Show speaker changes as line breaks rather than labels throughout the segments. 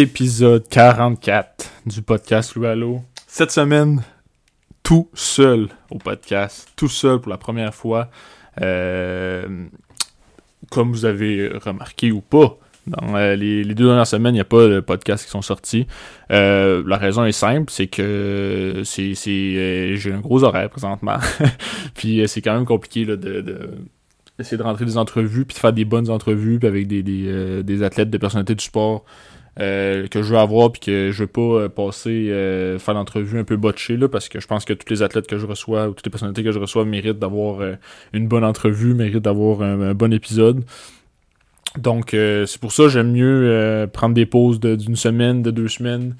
épisode 44 du podcast Loualo. Cette semaine, tout seul au podcast, tout seul pour la première fois. Euh, comme vous avez remarqué ou pas, dans euh, les, deux dernières semaines, il n'y a pas de podcasts qui sont sortis. Euh, la raison est simple, c'est que c'est, j'ai un gros horaire présentement. Puis c'est quand même compliqué là, de, de essayer de rentrer des entrevues, puis de faire des bonnes entrevues, avec des, des, des athlètes, des personnalités du sport euh, que je veux avoir puis que je veux pas euh, passer euh, faire l'entrevue un peu botché là parce que je pense que tous les athlètes que je reçois ou toutes les personnalités que je reçois méritent d'avoir une bonne entrevue, méritent d'avoir un, bon épisode. Donc c'est pour ça que j'aime mieux prendre des pauses d'une semaine, de deux semaines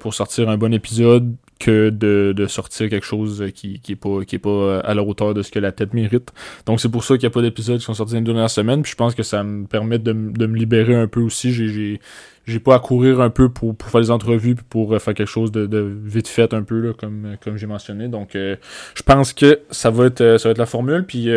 pour sortir un bon épisode que de, de sortir quelque chose qui, qui est pas qui est pas à la hauteur de ce que la tête mérite. Donc c'est pour ça qu'il n'y a pas d'épisodes qui sont sortis dans les dernières semaines. Puis je pense que ça me permet de, de me libérer un peu aussi. J'ai j'ai pas à courir un peu pour, pour faire des entrevues puis pour euh, faire quelque chose de, de vite fait un peu là, comme, euh, comme j'ai mentionné. Donc euh, je pense que ça va être ça va être la formule puis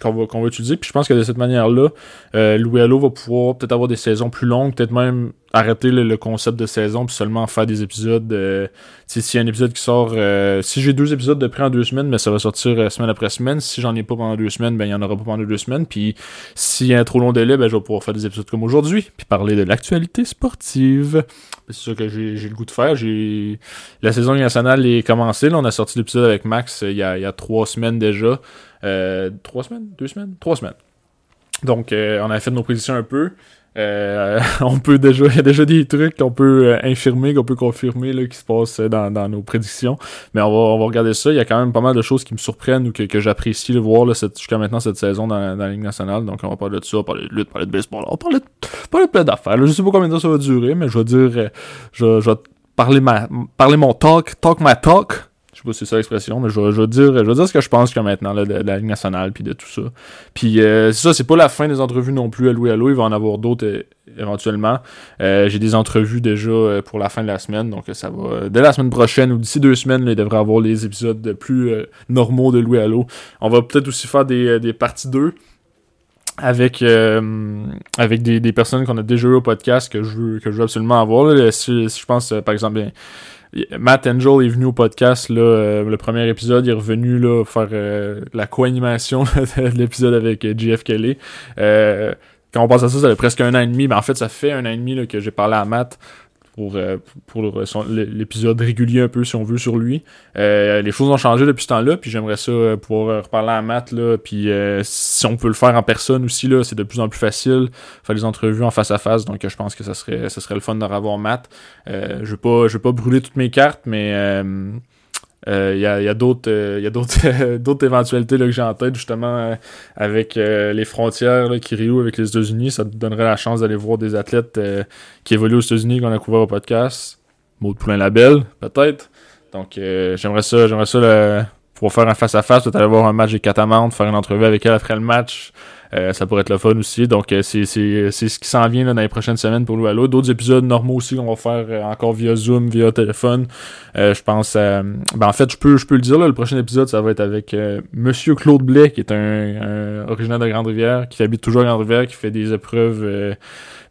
qu'on va qu'on va utiliser. Puis je pense que de cette manière-là, Louis Allo va pouvoir peut-être avoir des saisons plus longues, peut-être même arrêter le, concept de saison puis seulement faire des épisodes. Euh, s'il y a un épisode qui sort, euh, si j'ai deux épisodes de près en deux semaines, ben ça va sortir euh, semaine après semaine. Si j'en ai pas pendant deux semaines, ben il y en aura pas pendant deux semaines. Puis s'il y a un trop long délai, ben je vais pouvoir faire des épisodes comme aujourd'hui, puis parler de l'actualité sportive. C'est ça que j'ai le goût de faire. J'ai la saison nationale est commencée. Là, on a sorti l'épisode avec Max il y, a, il y a trois semaines déjà. trois semaines, deux semaines, trois semaines. Donc on a fait nos prédictions un peu. Euh, on peut déjà, il y a déjà des trucs qu'on peut euh, infirmer, qu'on peut confirmer là, qui se passent dans, dans nos prédictions. Mais on va, on va regarder ça. Il y a quand même pas mal de choses qui me surprennent ou que, que j'apprécie de voir jusqu'à maintenant cette saison dans, dans, la Ligue nationale. Donc on va parler de ça, on va parler de lutte, parler de baseball, on va parler de, parler de plein d'affaires. Je sais pas combien de temps ça va durer, mais je vais dire, euh, je, je vais parler ma, parler mon talk, talk my talk si c'est ça l'expression, mais je vais, dire, je dire ce que je pense que maintenant là, de, la Ligue nationale puis de tout ça. Puis euh, c'est ça, c'est pas la fin des entrevues non plus à Louis Allo, il va en avoir d'autres euh, éventuellement. Euh, j'ai des entrevues déjà pour la fin de la semaine, donc ça va. Dès la semaine prochaine ou d'ici deux semaines, il devrait avoir les épisodes plus normaux de Louis Allo. On va peut-être aussi faire des, des parties 2 avec avec des, personnes qu'on a déjà eu au podcast que je veux que je veux absolument avoir Si, je pense par exemple bien, Matt Angel est venu au podcast, là, euh, le premier épisode, il est revenu là, faire euh, la co-animation de l'épisode avec euh, JF Kelly. quand on pense à ça, ça fait presque un an et demi, mais en fait, ça fait un an et demi là, que j'ai parlé à Matt pour, euh, pour l'épisode régulier un peu, si on veut, sur lui. Euh, les choses ont changé depuis ce temps-là, puis j'aimerais ça euh, pouvoir reparler à Matt, là, puis si on peut le faire en personne aussi, là, c'est de plus en plus facile, faire des entrevues en face à face, donc je pense que ça serait, ça serait le fun de revoir Matt. pas, je vais pas brûler toutes mes cartes, mais il euh, y a, y a d'autres euh, d'autres éventualités là, que j'ai en tête justement euh, avec les frontières là, rient avec les États-Unis. Ça te donnerait la chance d'aller voir des athlètes qui évoluent aux États-Unis qu'on a couvert au podcast. Maud Poulain Label peut-être. Donc j'aimerais ça j'aimerais ça pouvoir faire un face à face peut-être aller voir un match des Catamantes faire une entrevue avec elle après le match euh, ça pourrait être le fun aussi. Donc, euh, c'est, ce qui s'en vient là, dans les prochaines semaines pour nous D'autres épisodes normaux aussi qu'on va faire euh, encore via Zoom, via téléphone. je pense ben en fait, je peux, je peux le dire, là, le prochain épisode, ça va être avec Monsieur Claude Blais, qui est un, originaire de Grande-Rivière, qui habite toujours à Grande-Rivière, qui fait des épreuves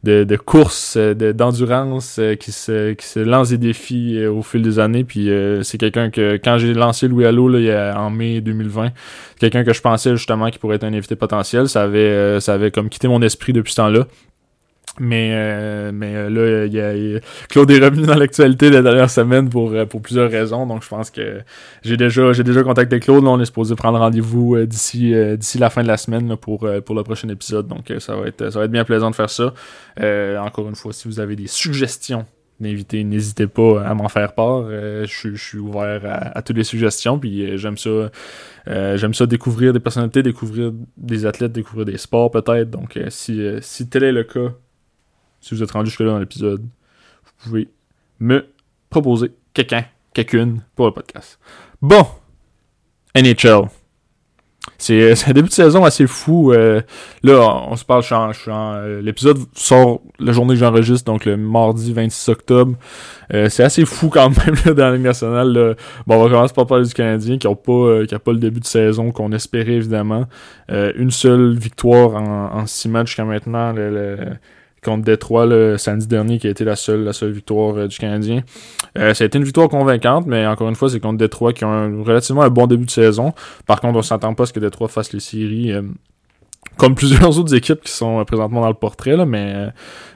de, de course, d'endurance, qui, se, qui se lance des défis au fil des années. Puis c'est quelqu'un que, quand j'ai lancé Louis Allo là, en mai 2020, quelqu'un que je pensais justement qui pourrait être un invité potentiel. Ça avait, euh, ça avait comme quitté mon esprit depuis ce temps-là. Mais, euh, mais euh, là, il y, a, Claude est revenu dans l'actualité la dernière semaine pour, pour plusieurs raisons. Donc, je pense que j'ai déjà, j'ai déjà contacté Claude. Là, on est supposé prendre rendez-vous d'ici, d'ici la fin de la semaine pour, pour le prochain épisode. Donc, ça va être, ça va être bien plaisant de faire ça. encore une fois, si vous avez des suggestions d'invités, n'hésitez pas à m'en faire part. je, suis ouvert à, toutes les suggestions. Puis j'aime ça euh, j'aime ça découvrir des personnalités, découvrir des athlètes, découvrir des sports peut-être. Donc euh, si, euh, si tel est le cas, si vous êtes rendu jusque-là dans l'épisode, vous pouvez me proposer quelqu'un, quelqu'une pour le podcast. Bon, NHL. Euh, c'est un début de saison assez fou. Euh, là, on, se parle, euh, l'épisode sort la journée que j'enregistre, donc le mardi 26 octobre. c'est assez fou quand même là, dans la Ligue nationale. Bon, on va commencer par parler du Canadien qui n'a pas, pas le début de saison qu'on espérait évidemment. une seule victoire en, en six matchs jusqu'à maintenant. Le, contre Détroit le samedi dernier, qui a été la seule, la seule victoire du Canadien. ça a été une victoire convaincante, mais encore une fois, c'est contre Détroit qui ont un, relativement un bon début de saison. Par contre, on s'attend pas à ce que Détroit fasse les séries comme plusieurs autres équipes qui sont présentement dans le portrait, là, mais,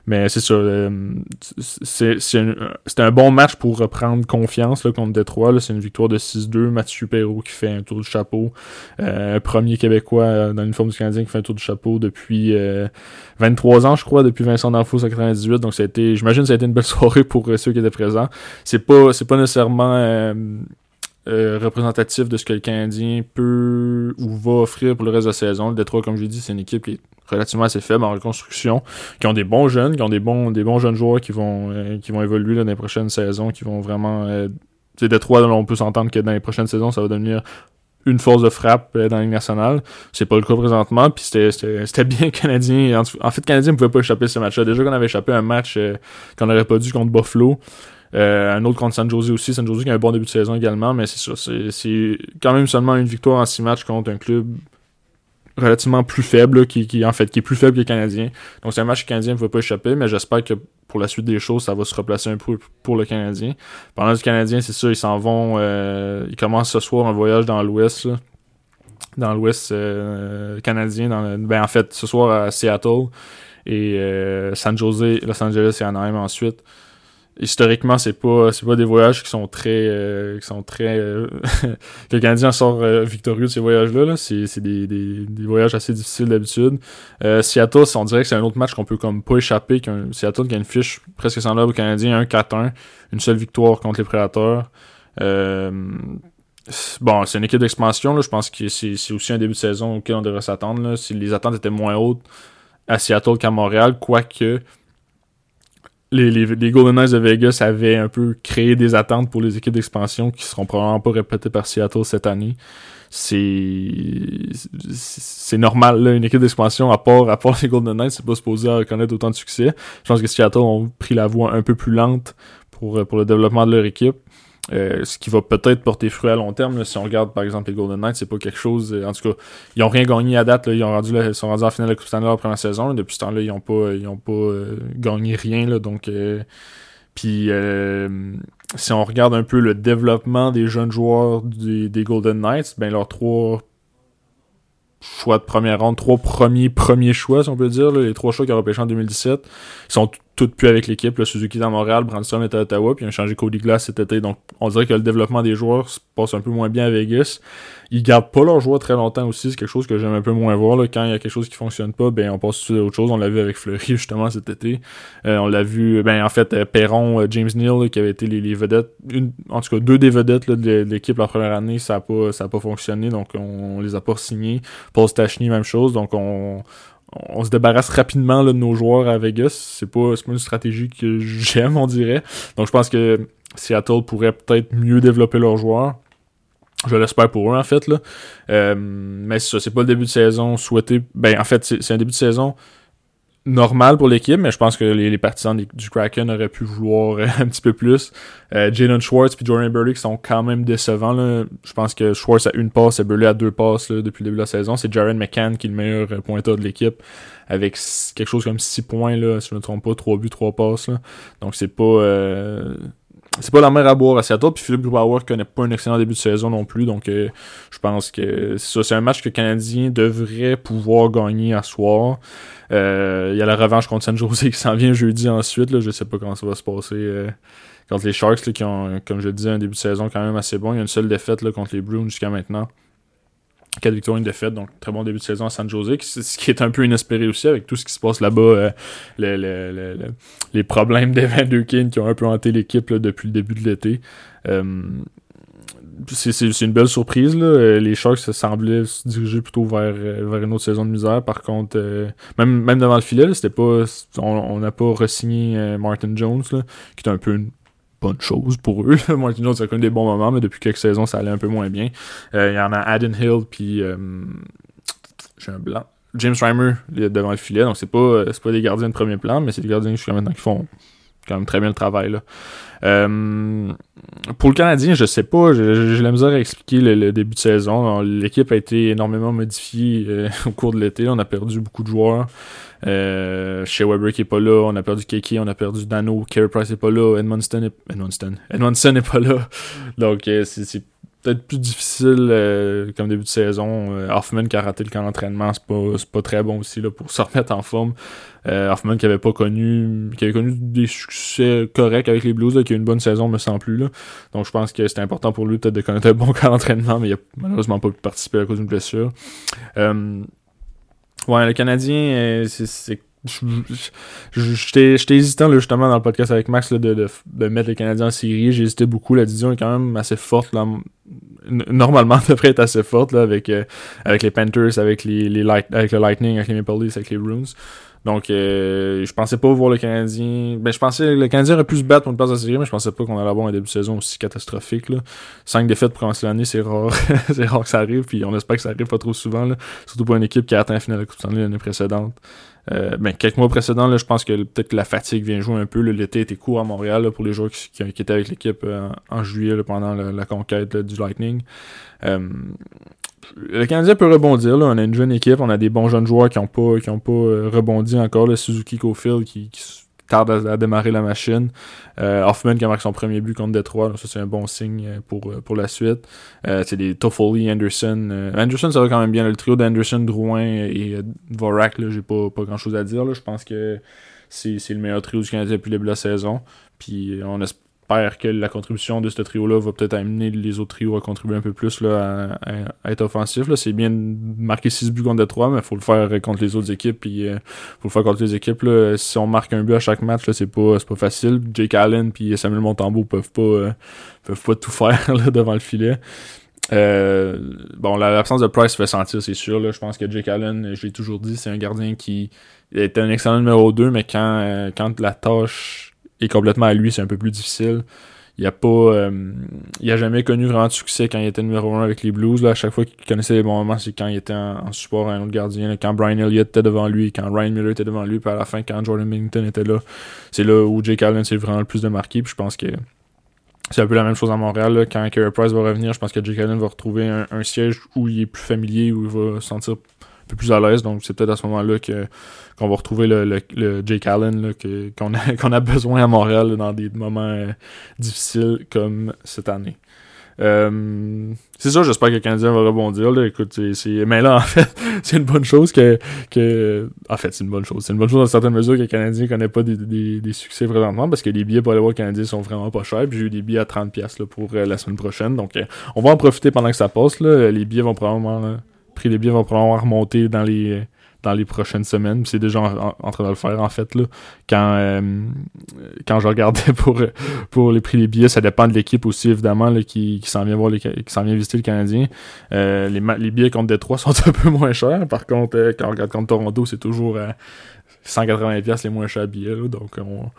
mais c'est ça. Euh, C'était un bon match pour reprendre confiance là, contre Détroit. C'est une victoire de 6-2. Mathieu Perrault qui fait un tour du chapeau. Euh, premier Québécois euh, dans l'uniforme du Canadien qui fait un tour du chapeau depuis 23 ans, je crois, depuis Vincent D'Anfos en 98. Donc j'imagine que ça a été une belle soirée pour ceux qui étaient présents. C'est pas, pas nécessairement euh, représentatif de ce que le Canadien peut ou va offrir pour le reste de la saison. Le Détroit, comme je l'ai dit, c'est une équipe qui est relativement assez faible en reconstruction, qui ont des bons jeunes, qui ont des bons, des bons jeunes joueurs qui vont, euh, qui vont évoluer dans les prochaines saisons, qui vont vraiment. Euh, c'est Détroit, on peut s'entendre que dans les prochaines saisons, ça va devenir une force de frappe dans la Ligue nationale. C'est pas le cas présentement, puis c'était bien canadien. En, fait, Canadien ne pouvait pas échapper à ce match-là. Déjà qu'on avait échappé à un match qu'on n'aurait pas dû contre Buffalo. Euh, un autre contre San Jose aussi. San Jose qui a un bon début de saison également, mais c'est ça. C'est quand même seulement une victoire en six matchs contre un club relativement plus faible, qui, en fait qui est plus faible que le Canadien. Donc c'est un match que le Canadien ne va pas échapper, mais j'espère que pour la suite des choses, ça va se replacer un peu pour le Canadien. Pendant le Canadien, c'est ça, ils s'en vont. Euh, ils commencent ce soir un voyage dans l'Ouest. Dans l'Ouest euh, canadien. Ben en fait, ce soir à Seattle. Et San Jose, Los Angeles et Anaheim ensuite historiquement c'est pas c'est pas des voyages qui sont très euh, qui sont très euh, que le Canadien sort euh, victorieux de ces voyages là, c'est c'est des, des, voyages assez difficiles d'habitude. Seattle on dirait que c'est un autre match qu'on peut comme pas échapper qu'un Seattle qui a une fiche presque semblable au Canadien 1-4-1 une seule victoire contre les Prédateurs. Bon c'est une équipe d'expansion je pense que c'est aussi un début de saison auquel on devrait s'attendre si les attentes étaient moins hautes à Seattle qu'à Montréal quoique les, les, Golden Knights de Vegas avaient un peu créé des attentes pour les équipes d'expansion qui seront probablement pas répétées par Seattle cette année. C'est normal là, une équipe d'expansion à part à part les Golden Knights, c'est pas supposé connaître autant de succès. Je pense que Seattle ont pris la voie un peu plus lente pour pour le développement de leur équipe. Euh, ce qui va peut-être porter fruit à long terme. si on regarde par exemple les Golden Knights, c'est pas quelque chose. Euh, en tout cas, ils ont rien gagné à date. ils, ont rendu, ils sont rendus en finale de la Coupe Stanley la première saison. depuis ce temps-là, ils ont pas, ils ont pas euh, gagné rien. Donc, puis si on regarde un peu le développement des jeunes joueurs des, des Golden Knights, ben leurs trois choix de première ronde, trois premiers premiers choix, si on peut dire, les trois choix qu'ils ont repêchés en 2017, ils sont toutes plus avec l'équipe. Suzuki est à Montréal, Brandstrom est à Ottawa, puis ils ont changé Cody Glass cet été. Donc, on dirait que le développement des joueurs se passe un peu moins bien à Vegas. Ils gardent pas leurs joueurs très longtemps aussi. C'est quelque chose que j'aime un peu moins voir. Là. Quand il y a quelque chose qui fonctionne pas, ben on passe à autre chose. On l'a vu avec Fleury justement cet été. Euh, on l'a vu, ben en fait, euh, Perron, euh, James Neal, qui avait été les, vedettes, une, en tout cas deux des vedettes de, l'équipe la première année, ça a pas, ça a pas fonctionné. Donc on, les a pas signés. Paul Stachny, même chose. Donc on on se débarrasse rapidement de nos joueurs à Vegas. C'est pas, pas une stratégie que j'aime, on dirait. Donc je pense que Seattle pourrait peut-être mieux développer leurs joueurs. Je l'espère pour eux, en fait. Là. Euh, mais ça, c'est pas le début de saison souhaité. Ben, en fait, c'est un début de saison normal pour l'équipe, mais je pense que les, partisans du Kraken auraient pu vouloir un petit peu plus. Euh, Jalen Schwartz et Jordan Burley sont quand même décevants. Là. Je pense que Schwartz a une passe et Burley a deux passes depuis le début de la saison. C'est Jared McCann qui est le meilleur pointeur de l'équipe avec quelque chose comme 6 points, là, si je ne me trompe pas, 3 buts, 3 passes. Là. Donc c'est pas... Euh c'est pas la mer à boire à Seattle. Puis Philippe Grubauer connaît pas un excellent début de saison non plus. Donc euh, je pense que ça, c'est un match que le Canadien devrait pouvoir gagner à soir. Euh, il y a la revanche contre San Jose qui s'en vient jeudi ensuite. Là. Je sais pas comment ça va se passer. Euh, contre les Sharks qui ont, comme je le disais, un début de saison quand même assez bon. Il y a une seule défaite là, contre les Bruins jusqu'à maintenant. 4 victoires, une défaite, donc très bon début de saison à San Jose, ce qui est un peu inespéré aussi avec tout ce qui se passe là-bas, euh, les problèmes d'Evander King qui ont un peu hanté l'équipe depuis le début de l'été. Euh, c'est une belle surprise. Là. Euh, les Sharks semblaient se diriger plutôt vers, vers une autre saison de misère. Par contre, même, même devant le filet, c'était pas on n'a pas re-signé Martin Jones, qui est un peu une bonne chose pour eux. Martin Jones a connu des bons moments, mais depuis quelques saisons, ça allait un peu moins bien. Euh, il y en a Aden Hill, puis euh, j'ai un blanc. James Reimer devant le filet, donc c'est pas, c'est pas des gardiens de premier plan, mais c'est des gardiens jusqu'à maintenant qui font quand même très bien le travail. Là. Euh, pour le Canadien, je sais pas, j'ai la misère à expliquer le, début de saison. L'équipe a été énormément modifiée euh, au cours de l'été. On a perdu beaucoup de joueurs. Euh, chez Weber qui est pas là, on a perdu Kiki, on a perdu Dano, Carey Price est pas là, Edmundston est, Edmundston, Edmondson est pas là. Donc c'est peut-être plus difficile euh, comme début de saison. Euh, Hoffman qui a raté le camp d'entraînement, c'est pas, pas très bon aussi là, pour se remettre en forme. Euh, Hoffman qui avait pas connu qui avait connu des succès corrects avec les Blues, qui a eu une bonne saison, me semble plus. Là. Donc je pense que c'était important pour lui peut-être de connaître un bon camp d'entraînement, mais il a malheureusement pas pu participer à cause d'une blessure. Euh, ouais, le Canadien, c'est J'étais hésitant là, justement dans le podcast avec Max là, de, de, de, mettre les Canadiens en série. Hésité beaucoup. La division est quand même assez forte. Là. Normalement, elle devrait être assez forte là, avec, euh, avec les Panthers, avec, les, les light, avec le Lightning, avec les Maple Leafs, avec les Bruins. Donc, euh, je pensais pas voir le Canadien. Ben, je pensais le Canadien aurait pu se battre pour une place en série, mais je pensais pas qu'on allait avoir un début de saison aussi catastrophique. Là. Cinq défaites pour commencer l'année, c'est rare. c'est rare que ça arrive, puis on espère que ça arrive pas trop souvent. Là. Surtout pour une équipe qui a atteint la finale de la Coupe Stanley l'année précédente. Euh, ben, quelques mois précédents, là, je pense que peut-être que la fatigue vient jouer un peu. L'été était court à Montréal pour les joueurs qui, étaient avec l'équipe euh, en juillet pendant la, conquête du Lightning. Euh, le Canadien peut rebondir. On a une jeune équipe, on a des bons jeunes joueurs qui n'ont pas, pas rebondi encore. Le Suzuki Cofield qui, tarde à, démarrer la machine. Euh, Hoffman qui a marqué son premier but contre Detroit, ça c'est un bon signe euh, pour, euh, pour la suite. Euh, c'est des Toffoli, Anderson. Anderson ça va quand même bien. Le trio d'Anderson, Drouin et Vorak, j'ai pas, pas grand chose à dire. Je pense que c'est le meilleur trio du Canadien depuis le début de la saison. Puis on espère que la contribution de ce trio-là va peut-être amener les autres trios à contribuer un peu plus là, à, être offensif. C'est bien de marquer 6 buts contre Detroit, mais il faut le faire contre les autres équipes. Puis euh, faut le faire contre les équipes. Là. Si on marque un but à chaque match, c'est pas, pas facile. Jake Allen et Samuel Montembeau peuvent pas, euh, peuvent pas tout faire devant le filet. Euh, bon, l'absence de Price fait sentir, c'est sûr. Là. Je pense que Jake Allen, je l'ai toujours dit, c'est un gardien qui était un excellent numéro 2, mais quand, quand la tâche est complètement à lui, c'est un peu plus difficile. Il a pas euh, il a jamais connu vraiment de succès quand il était numéro 1 avec les Blues. Là. À chaque fois qu'il connaissait les bons moments, c'est quand il était en, support à un autre gardien. Quand Brian Elliott était devant lui, quand Ryan Miller était devant lui, puis à la fin, quand Jordan Millington était là, c'est là où Jake Allen s'est vraiment le plus de marqué. Puis je pense que c'est un peu la même chose à Montréal. Quand Carey Price va revenir, je pense que Jake Allen va retrouver un, un, siège où il est plus familier, où il va se plus à l'aise. Donc c'est peut-être à ce moment-là que qu'on va retrouver le, Jake Allen qu'on a, qu'on a besoin à Montréal dans des moments euh, difficiles comme cette année. Euh, c'est ça, j'espère que le Canadien va rebondir. Là. Écoute, c'est, mais là, en fait, c'est une bonne chose que, que. En fait, c'est une bonne chose. C'est une bonne chose dans certaines mesures que le Canadien connaît pas des, des, succès vraiment parce que les billets pour aller voir le Canadien sont vraiment pas chers. Puis j'ai eu des billets à 30$ là, pour euh, la semaine prochaine. Donc, on va en profiter pendant que ça passe. Là. Les billets vont probablement prix des billets va probablement remonter dans les dans les prochaines semaines. C'est déjà en, train de le faire en fait là. Quand euh, quand je regardais pour pour les prix des billets, ça dépend de l'équipe aussi évidemment là, qui, qui s'en vient voir les, qui s'en vient visiter le Canadien. Euh, les, les billets contre Détroit sont un peu moins chers. Par contre, euh, quand on regarde contre Toronto, c'est toujours à 180 pièces les moins chers billets. donc on,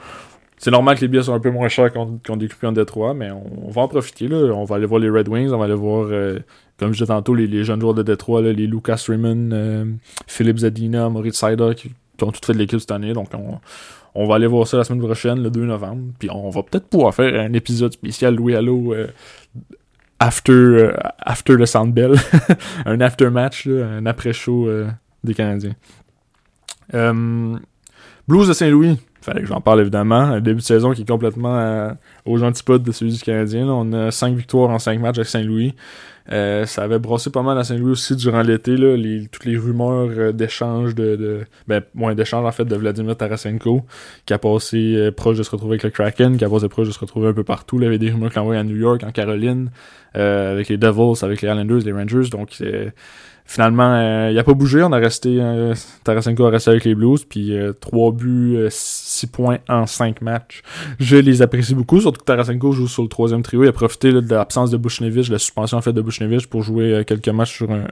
c'est normal que les billets sont un peu moins chers qu'on qu des en Détroit, mais on, va en profiter. Là. On va aller voir les Red Wings, on va aller voir, euh, comme je disais tantôt, les, jeunes joueurs de Détroit, les Lucas Raymond, euh, Philippe Zadina, Maurice Sider, qui, ont tout fait de l'équipe cette année. Donc on, va aller voir ça la semaine prochaine, le 2 novembre. Puis on va peut-être pouvoir faire un épisode spécial Louis Allo euh, after, after le Sandbell. un after match, un après-show des Canadiens. Blues de Saint-Louis. Fallait que j'en parle évidemment. Un début de saison qui est complètement euh, aux antipodes de celui du Canadien. On a 5 victoires en 5 matchs avec Saint-Louis. Euh, ça avait brossé pas mal à Saint-Louis aussi durant l'été. Les, toutes les rumeurs euh, d'échange de, de, Ben, moins d'échange en fait de Vladimir Tarasenko, qui a passé proche de se retrouver avec le Kraken, qui a passé proche de se retrouver un peu partout. il y avait des rumeurs qu'il envoyait à New York, en Caroline, avec les Devils, avec les Islanders, les Rangers. Donc Finalement, euh, il a pas bougé. On a resté. Euh, Tarasenko a resté avec les Blues. Puis 3 euh, buts, 6 points en 5 matchs. Je les apprécie beaucoup. Surtout que Tarasenko joue sur le troisième trio. Il a profité de l'absence de Bushnevich, la suspension en fait de Bushnevich pour jouer quelques matchs sur un,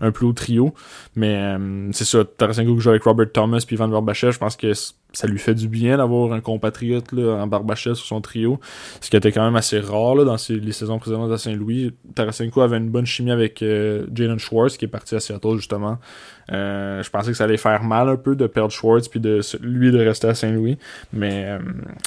un plus haut trio. Mais c'est ça. Tarasenko joue avec Robert Thomas puis Van Verbachev. Je pense que ça lui fait du bien d'avoir un compatriote là, en Barbachev sur son trio, ce qui était quand même assez rare là, dans les saisons précédentes à Saint-Louis. Tarasenko avait une bonne chimie avec euh, Jalen Schwartz qui est parti à Seattle justement. Euh, je pensais que ça allait faire mal un peu de perdre Schwartz puis de lui de rester à Saint-Louis, mais euh,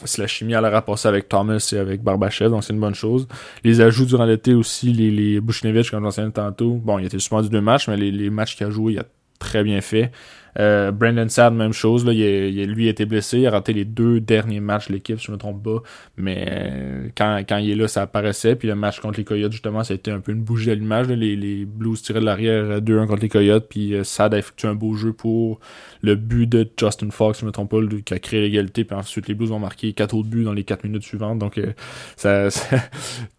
si la chimie allait passer avec Thomas et avec Barbachev, donc c'est une bonne chose. Les ajouts durant l'été aussi, les, les Bushnevich, comme j'en tantôt, bon, il était suspendu deux matchs, mais les, les matchs qu'il a joué, il a très bien fait. Euh, Brandon Sad, même chose. Là, il, il, lui a été blessé. Il a raté les deux derniers matchs de l'équipe, si je ne me trompe pas. Mais euh, quand, quand il est là, ça apparaissait. Puis le match contre les Coyotes, justement, ça a été un peu une bougie à l'image. Les, les Blues tiraient de l'arrière 2-1 contre les Coyotes. Puis euh, Sad a effectué un beau jeu pour le but de Justin Fox, si je ne me trompe pas, qui a créé l'égalité. Puis ensuite, les Blues ont marqué quatre autres buts dans les 4 minutes suivantes. Donc, ça,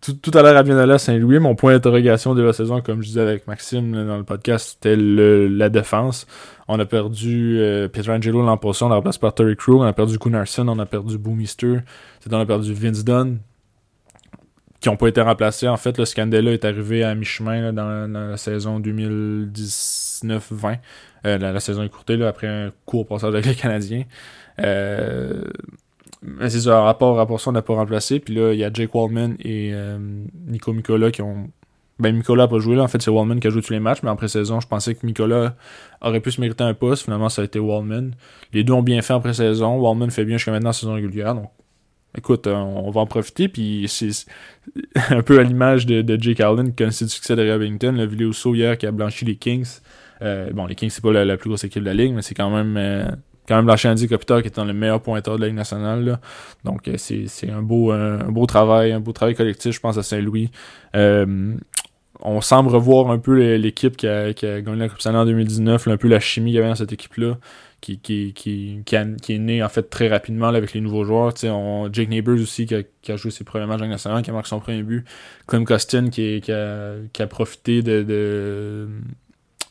tout, tout, à l'heure à bien aller à Saint-Louis. Mon point d'interrogation de la saison, comme je disais avec Maxime dans le podcast, c'était la défense. On a perdu euh, Pietrangelo l'an on l'a remplacé par Terry Crew. On a perdu Gunnarsson, on a perdu Boomister. On a perdu Vince Dunn, qui n'ont pas été remplacés. En fait, le Scandella est arrivé à mi-chemin dans, la saison 2019-20. Euh, la, saison écourtée, là, après un court passage avec les Canadiens. Euh, mais c'est ça, rapport, rapport ça, on n'a pas remplacé. Puis là, il y a Jake Waldman et euh, Nico Mikola qui ont ben, Nicolas n'a pas joué là. En fait, c'est Wallman qui a joué tous les matchs, mais en pré-saison, je pensais que Nicolas aurait pu se mériter un poste. Finalement, ça a été Wallman. Les deux ont bien fait en pré-saison. Wallman fait bien jusqu'à maintenant en saison régulière. Donc, écoute, euh, on va en profiter. Puis, c'est un peu à l'image de, Jake Allen qui connaissait le succès de Ray le vidéo hier qui a blanchi les Kings. Euh, bon, les Kings, c'est pas la, plus grosse équipe de la ligue, mais c'est quand même. Euh, quand même Andy qui est dans le meilleur pointeur de la Ligue nationale. Donc c'est un beau, un, beau travail, un beau travail collectif, je pense, à Saint-Louis on semble revoir un peu l'équipe qui a, gagné la Coupe Stanley en 2019, un peu la chimie qu'il y avait dans cette équipe-là, qui, est née en fait très rapidement avec les nouveaux joueurs. On, Jake Neighbors aussi qui a, joué ses premiers matchs en national, qui a marqué son premier but. Clem Costin qui, a, profité de,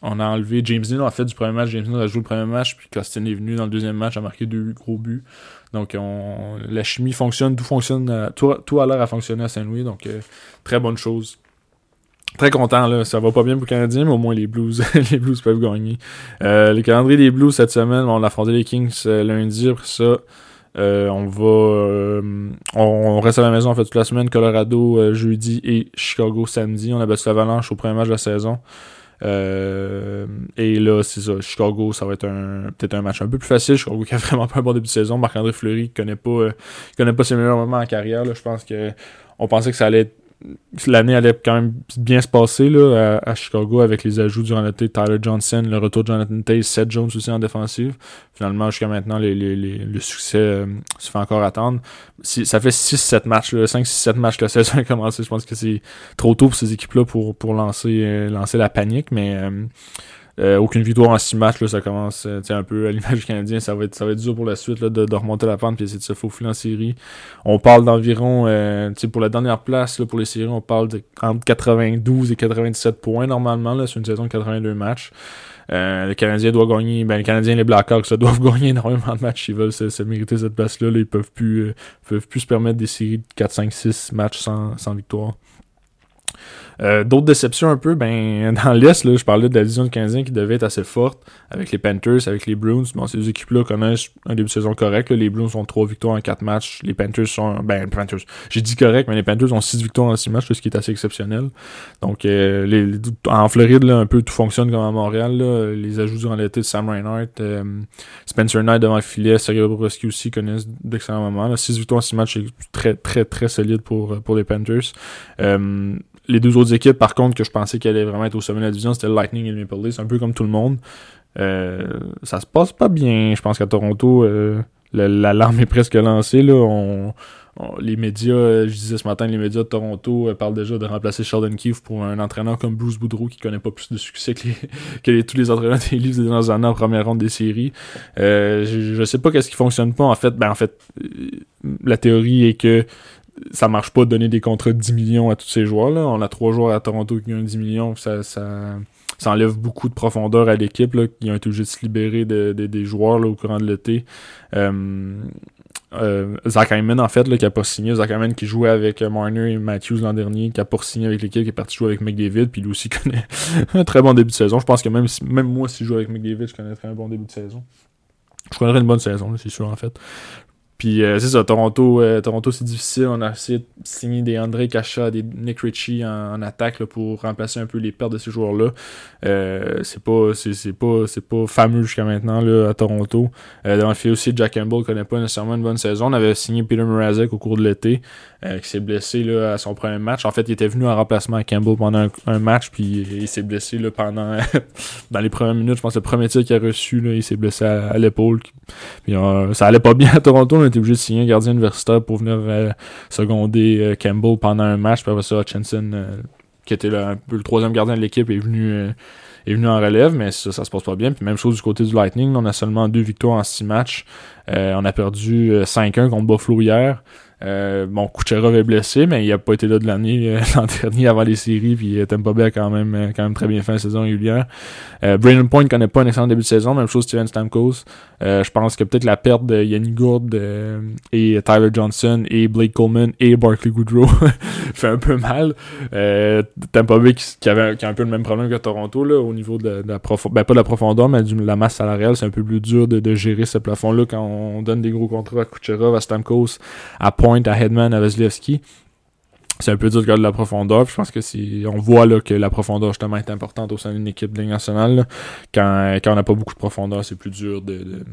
On a enlevé James Neal en fait du premier match. James Neal a joué le premier match, puis Costin est venu dans le deuxième match, a marqué deux gros buts. Donc la chimie fonctionne, tout fonctionne, tout, tout a l'air à fonctionner à Saint-Louis, donc euh, très bonne chose. Très content, là. Ça va pas bien pour les Canadiens, mais au moins les Blues, les Blues peuvent gagner. Euh, les calendriers des Blues cette semaine, on a affronté les Kings euh, lundi. Après ça, euh, on va. On, reste à la maison en fait toute la semaine. Colorado jeudi et Chicago samedi. On a battu l'Avalanche au premier match de la saison. et là, c'est ça. Chicago, ça va être un peut-être un match un peu plus facile. Chicago qui a vraiment pas un bon début de saison. Marc-André Fleury qui connaît pas, connaît pas ses meilleurs moments en carrière. Là. Je pense que on pensait que ça allait être l'année allait quand même bien se passer là, à, Chicago avec les ajouts durant l'été. Tyler Johnson, le retour de Jonathan Tate, Seth Jones aussi en défensive. Finalement, jusqu'à maintenant, le succès euh, se fait encore attendre. ça fait 6-7 matchs, 5-6-7 matchs que la saison a commencé. Je pense que c'est trop tôt pour ces équipes-là pour, pour lancer, euh, lancer la panique, mais euh, aucune victoire en six matchs, là, ça commence euh, un peu à l'image du Canadien. Ça va, être, ça va être dur pour la suite là, de, remonter la pente et essayer de se faufiler en série. On parle d'environ, euh, pour la dernière place là, pour les séries, on parle de entre 92 et 97 points normalement. C'est une saison de 82 matchs. Euh, le Canadien doit gagner, ben, les Canadiens et les Blackhawks ça, doivent gagner énormément de matchs s'ils veulent se, mériter cette place-là. Là, ils peuvent peuvent plus se permettre des séries de 4, 5, 6 matchs sans, sans victoire. Euh, d'autres déceptions un peu, ben dans l'Est, je parlais de la division de Canadien qui devait être assez forte avec les Panthers, avec les Bruins. Bon, ces équipes-là connaissent un début de saison correct. Les Bruins ont 3 victoires en 4 matchs. Les Panthers sont. Ben, Panthers. J'ai dit correct, mais les Panthers ont 6 victoires en 6 matchs, ce qui est assez exceptionnel. Donc, euh, les, en Floride, là, un peu tout fonctionne comme à Montréal. Là. Les ajouts durant l'été de Sam Reinhardt, euh, Spencer Knight devant le filet, Sergei Bobrovski aussi connaissent d'excellents moments. 6 victoires en 6 matchs, c'est très, très, très solide pour, pour les Panthers. Euh, les deux autres équipes, par contre, que je pensais qu'elles allaient vraiment être au sommet de la division, c'était Lightning et le Maple Leafs, un peu comme tout le monde. Euh, ça se passe pas bien. Je pense qu'à Toronto, euh, l'alarme est presque lancée. Là. On, les médias, euh, je disais ce matin, les médias de Toronto euh, parlent déjà de remplacer Sheldon Keefe pour un entraîneur comme Bruce Boudreau qui connaît pas plus de succès que, que tous les entraîneurs des livres des dernières années en première ronde des séries. Je, je sais pas qu'est-ce qui fonctionne pas. En fait, ben en fait, la théorie est que ça marche pas de donner des contrats de 10 millions à tous ces joueurs-là. On a trois joueurs à Toronto qui ont 10 millions, ça, ça, ça enlève beaucoup de profondeur à l'équipe, qui ont été obligés de se libérer de, des joueurs là, au courant de l'été. Euh, euh, Zach Hyman, en fait, là, qui a pas signé. Zach Hyman qui jouait avec Marner et Matthews l'an dernier, qui a pas signé avec l'équipe, qui est parti jouer avec McDavid, puis lui aussi connaît un très bon début de saison. Je pense que même, même moi, si je joue avec McDavid, je connaîtrais un bon début de saison. je connaîtrais une bonne saison, c'est sûr, en fait. Puis euh, c'est ça, Toronto, euh, Toronto c'est difficile. On a essayé de signer des André Cacha, des Nick Ritchie en, attaque pour remplacer un peu les pertes de ces joueurs-là. Euh, c'est pas c'est, pas c'est pas fameux jusqu'à maintenant là, à Toronto. dans le fait aussi, Jack Campbell connaît pas nécessairement une bonne saison. On avait signé Peter Mrazek au cours de l'été, qui s'est blessé là, à son premier match. En fait, il était venu en remplacement à Campbell pendant un, match, puis il s'est blessé là, pendant dans les premières minutes. Je pense que le premier tir qu'il a reçu, il s'est blessé à, l'épaule. Puis ça allait pas bien à Toronto était obligé de signer un gardien universitaire pour venir euh, seconder euh, Campbell pendant un match. Puis après ça, Hutchinson, euh, qui était un peu le troisième gardien de l'équipe, est venu est venu en relève, mais ça, ça se passe pas bien. Puis même chose du côté du Lightning, on a seulement deux victoires en six matchs. on a perdu 5-1 contre Buffalo hier. Euh, bon, Kucherov est blessé, mais il n'a pas été là de l'année euh, l'an dernier avant les séries, puis euh, Tampa Bay a quand même, euh, quand même très bien fait la saison régulière. Brandon Point connaît pas un excellent début de saison, même chose Steven Stamkos. je pense que peut-être la perte de Yannick Gourde et Tyler Johnson et Blake Coleman et Barkley Goodrow fait un peu mal. Tampa Bay qui, avait, a un peu le même problème que Toronto là, au niveau de, la profondeur, ben pas de la profondeur, mais de la masse salariale, c'est un peu plus dur de, de gérer ce plafond-là quand on donne des gros contrats à Kucherov, à Stamkos, à Point à Headman à. C'est un peu dur de la profondeur. je pense que si on voit là, que la profondeur justement est importante au sein d'une équipe de nationale. Quand, quand on n'a pas beaucoup de profondeur, c'est plus dur de,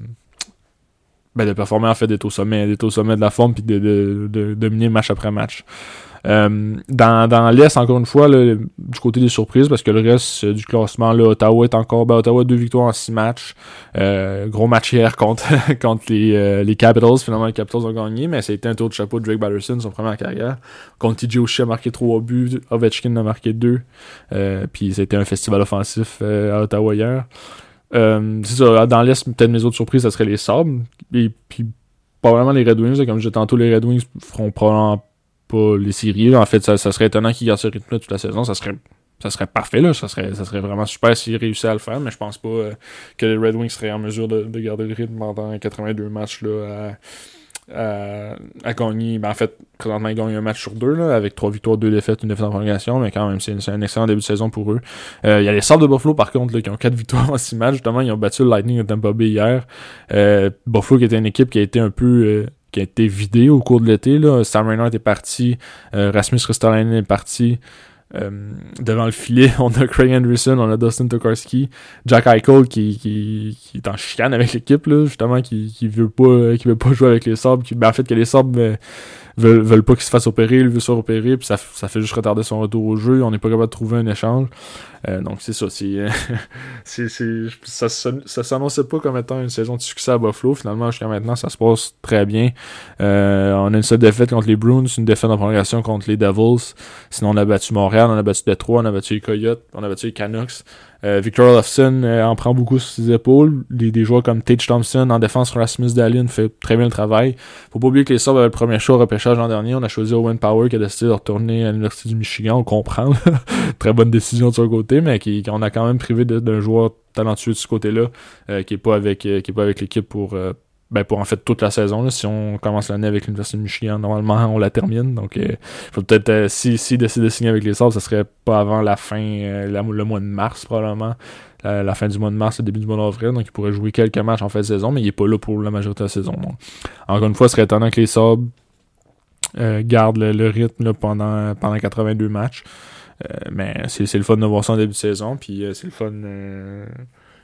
ben, de performer en fait d'être au sommet, d'être au sommet de la forme puis de, de dominer match après match. Euh, dans dans l'Est, encore une fois, du côté des surprises, parce que le reste du classement, là, Ottawa est encore. Ben, Ottawa, deux victoires en six matchs. Euh, gros match hier contre, contre les, euh, les Capitals. Finalement, les Capitals ont gagné, mais ça a été un tour de chapeau de Drake Batterson, son premier carrière. Contre TJ Oshie a marqué trois buts, Ovechkin a marqué deux. puis ça a été un festival offensif à Ottawa hier. c'est ça, dans l'Est, peut-être mes autres surprises, ça serait les Sabres. Et puis, vraiment les Red Wings. Comme je disais tantôt, les Red Wings feront probablement pas les séries. En fait, ça, serait étonnant qu'ils gardent ce rythme-là toute la saison. Ça serait ça serait parfait là, ça serait ça serait vraiment super s'ils réussissaient à le faire, mais je pense pas euh, que les Red Wings seraient en mesure de, garder le rythme pendant 82 matchs là à, à, gagner. Ben, en fait, présentement ils gagnent un match sur deux là, avec trois victoires, deux défaites, une défaite en prolongation, mais quand même c'est un excellent début de saison pour eux. Euh, il y a les Sabres de Buffalo par contre là, qui ont quatre victoires en six matchs. Justement, ils ont battu le Lightning de Tampa Bay hier. Euh, Buffalo qui était une équipe qui a été un peu qui a été vidé au cours de l'été. Sam Reinhardt est parti, euh, Rasmus Ristolainen est parti. Euh, devant le filet, on a Craig Anderson, on a Dustin Tokarski, Jack Eichel qui, qui, qui est en chicane avec l'équipe, justement, qui, qui veut pas qui veut pas jouer avec les sabres, qui, ben, en fait que les sabres ben, veulent, veulent pas qu'il se fasse opérer, il veut se faire opérer, puis ça, ça fait juste retarder son retour au jeu, on n'est pas capable de trouver un échange. Euh, donc c'est ça, c'est, c'est, ça, ça s'annonçait pas comme étant une saison de succès à Buffalo. Finalement, jusqu'à maintenant, ça se passe très bien. Euh, on a une seule défaite contre les Bruins, une défaite en prolongation contre les Devils. Sinon, on a battu Montréal, on a battu Detroit, on a battu les Coyotes, on a battu les Canucks. Euh, Victor Olofsson euh, en prend beaucoup sur ses épaules. Des, joueurs comme Tage Thompson en défense, Rasmus Dallin fait très bien le travail. Faut pas oublier que les Sabres avaient le premier choix au repêchage l'an dernier. On a choisi Owen Power qui a décidé de retourner à l'Université du Michigan. On comprend. très bonne décision de son côté, mais qui, on a quand même privé d'un joueur talentueux de ce côté-là, euh, qui est pas avec qui est pas avec l'équipe pour ben pour en fait toute la saison. Là. Si on commence l'année avec l'Université de Michigan, normalement on la termine. Donc euh, faut peut-être euh, si, si décide de signer avec les Sabres, ça serait pas avant la fin, euh, le mois de mars probablement. La, fin du mois de mars, le début du mois d'avril. Donc il pourrait jouer quelques matchs en fin de saison, mais il est pas là pour la majorité de la saison. Donc, encore une fois, ce serait étonnant que les Sabres gardent le, rythme pendant, pendant 82 matchs. mais c'est le fun de voir ça en début de saison. Puis c'est le fun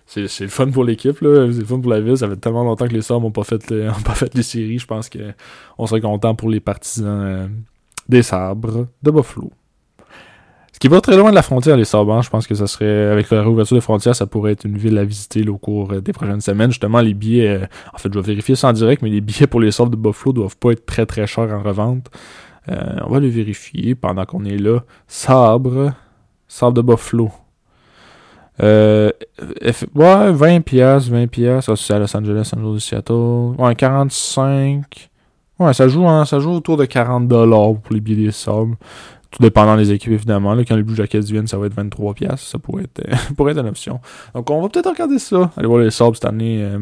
c'est, le fun pour l'équipe, là. C'est fun pour la ville. Ça fait tellement longtemps que les Sabres n'ont pas fait, pas fait les séries. Je pense qu'on serait content pour les partisans euh, des Sabres de Buffalo. Ce qui va très loin de la frontière, les Sabres. Hein. Je pense que ça serait, avec la réouverture des frontières, ça pourrait être une ville à visiter au cours euh, des prochaines semaines. Justement, les billets, euh, en fait, je vais vérifier ça en direct, mais les billets pour les Sabres de Buffalo doivent pas être très très chers en revente. on va le vérifier pendant qu'on est là. Sabre, Sabre de Buffalo. Euh, ouais, 20 pièces, 20 pièces. c'est à Los Angeles, San Jose, Seattle. Ouais, 45. Ouais, ça joue, hein, ça joue autour de 40 dollars pour les billets sables. Tout dépendant des équipes, évidemment. Là, quand les Blue Jackets viennent, ça va être 23 pièces. Ça pourrait être, pourrait être une option. Donc, on va peut-être regarder ça. Aller voir les sables cette année euh,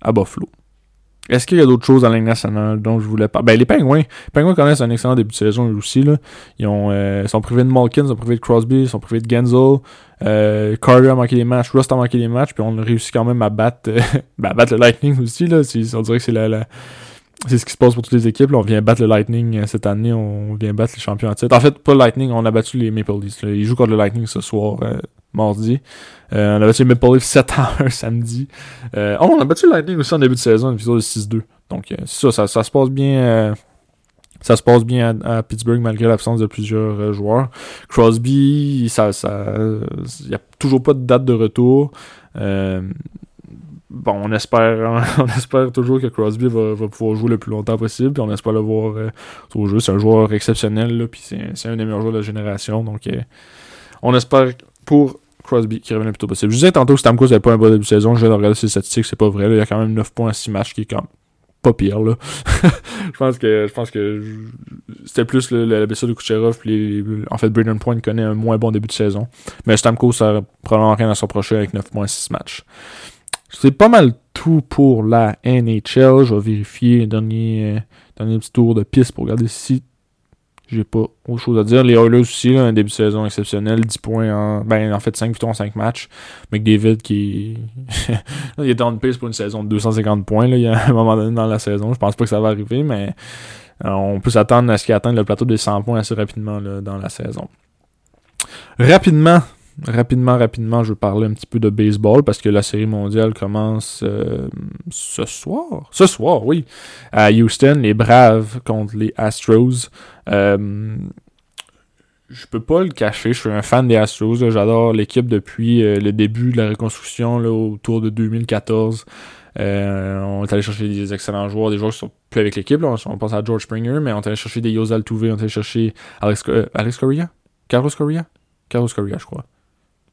à Buffalo. Est-ce qu'il y a d'autres choses dans la Ligue nationale dont je voulais parler? Ben, les Penguins. Les Penguins connaissent un excellent début de saison aussi. Là. Ils ont, euh, sont privés de Malkin, ils sont privés de Crosby, ils sont privés de Genzel. Euh, Carter a manqué des matchs, Rust a manqué des matchs, puis on a réussi quand même à battre, ben, à battre le Lightning aussi. Là. On dirait que c'est la, la c'est ce qui se passe pour toutes les équipes. Là. On vient battre le Lightning euh, cette année, on vient battre les champions en titre. En fait, pas le Lightning, on a battu les Maple Leafs. Ils jouent contre le Lightning ce soir, euh, mardi. Euh, on a battu les Maple Leafs 7 à 1 samedi. Euh, oh, on a battu Lightning aussi en début de saison, une victoire de 6-2. Donc, ça, ça, ça, se passe bien. ça se passe bien à, Pittsburgh malgré l'absence de plusieurs joueurs. Crosby, ça, ça, il y a toujours pas de date de retour. Euh, bon, on espère, on espère toujours que Crosby va, pouvoir jouer le plus longtemps possible, puis on espère le voir euh, au jeu. C'est un joueur exceptionnel, là, puis c'est un des meilleurs joueurs de la génération. Donc, euh, on espère pour Crosby qui revienne le plus tôt possible. Je disais tantôt que Stamkos n'avait pas un bon début de saison. Je viens de regarder ses statistiques, c'est pas vrai. Il y a quand même 9 points à 6 matchs qui est quand même pas pire là. je pense que je pense que c'était plus la blessure de Kucherov puis en fait Braden Point connaît un moins bon début de saison. Mais Stamkos ça a probablement rien à s'approcher avec 9 points 6 matchs. C'est pas mal tout pour la NHL. Je vais vérifier un dernier, euh, dernier petit tour de piste pour regarder si j'ai pas autre chose à dire. Les Oilers aussi, là, un début de saison exceptionnel, 10 points en. Ben en fait 5 victoires en 5 matchs. McDavid qui. il est en piste pour une saison de 250 points là, il y a un moment donné dans la saison. Je pense pas que ça va arriver, mais euh, on peut s'attendre à ce qu'il atteigne le plateau des 100 points assez rapidement là, dans la saison. Rapidement, rapidement, rapidement, je veux parler un petit peu de baseball parce que la série mondiale commence euh, ce soir. Ce soir, oui. À Houston, les Braves contre les Astros. Euh, je peux pas le cacher, je suis un fan des Astros. J'adore l'équipe depuis euh, le début de la reconstruction là, autour de 2014. on est allé chercher des excellents joueurs, des joueurs qui sont plus avec l'équipe. On pense à George Springer, mais on est allé chercher des Yos Altuve, on est allé chercher Alex, Alex Correa? Carlos Correa? Carlos Correa, je crois.